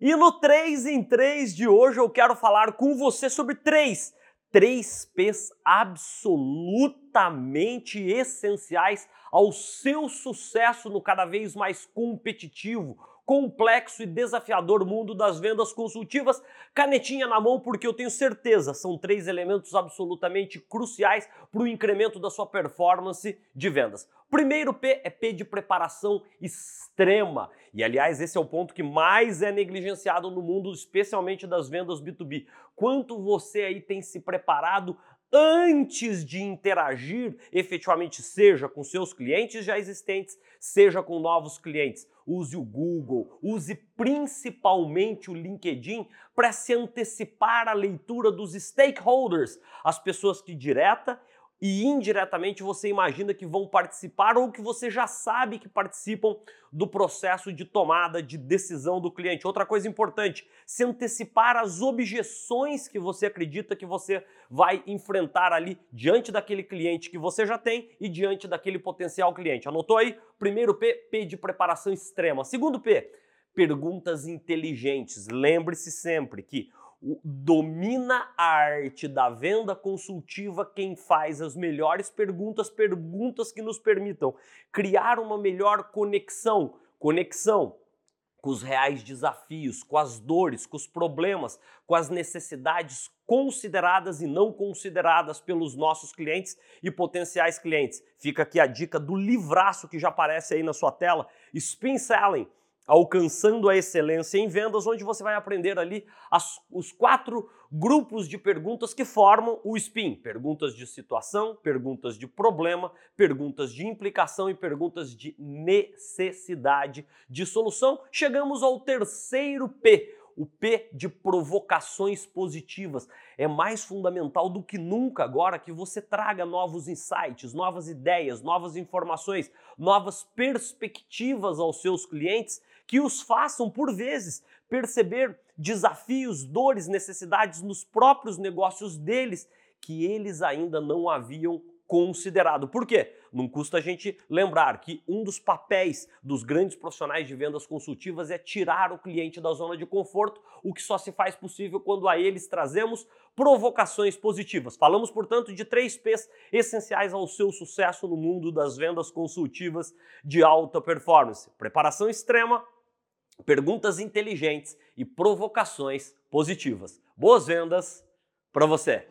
E no 3 em 3 de hoje eu quero falar com você sobre três, três P's absolutamente essenciais ao seu sucesso no cada vez mais competitivo, complexo e desafiador mundo das vendas consultivas. Canetinha na mão, porque eu tenho certeza, são três elementos absolutamente cruciais para o incremento da sua performance de vendas. Primeiro P é P de preparação extrema. E aliás, esse é o ponto que mais é negligenciado no mundo, especialmente das vendas B2B. Quanto você aí tem se preparado antes de interagir efetivamente, seja com seus clientes já existentes, seja com novos clientes. Use o Google, use principalmente o LinkedIn para se antecipar à leitura dos stakeholders, as pessoas que direta e indiretamente você imagina que vão participar ou que você já sabe que participam do processo de tomada de decisão do cliente. Outra coisa importante, se antecipar às objeções que você acredita que você vai enfrentar ali diante daquele cliente que você já tem e diante daquele potencial cliente. Anotou aí? Primeiro P, P de preparação extrema. Segundo P, perguntas inteligentes. Lembre-se sempre que domina a arte da venda consultiva quem faz as melhores perguntas, perguntas que nos permitam criar uma melhor conexão, conexão com os reais desafios, com as dores, com os problemas, com as necessidades consideradas e não consideradas pelos nossos clientes e potenciais clientes. Fica aqui a dica do livraço que já aparece aí na sua tela, Spin Selling Alcançando a Excelência em Vendas, onde você vai aprender ali as, os quatro grupos de perguntas que formam o SPIN: perguntas de situação, perguntas de problema, perguntas de implicação e perguntas de necessidade de solução. Chegamos ao terceiro P, o P de provocações positivas. É mais fundamental do que nunca agora que você traga novos insights, novas ideias, novas informações, novas perspectivas aos seus clientes que os façam, por vezes, perceber desafios, dores, necessidades nos próprios negócios deles que eles ainda não haviam considerado. Por quê? Não custa a gente lembrar que um dos papéis dos grandes profissionais de vendas consultivas é tirar o cliente da zona de conforto, o que só se faz possível quando a eles trazemos provocações positivas. Falamos, portanto, de três P's essenciais ao seu sucesso no mundo das vendas consultivas de alta performance: preparação extrema, perguntas inteligentes e provocações positivas. Boas vendas para você!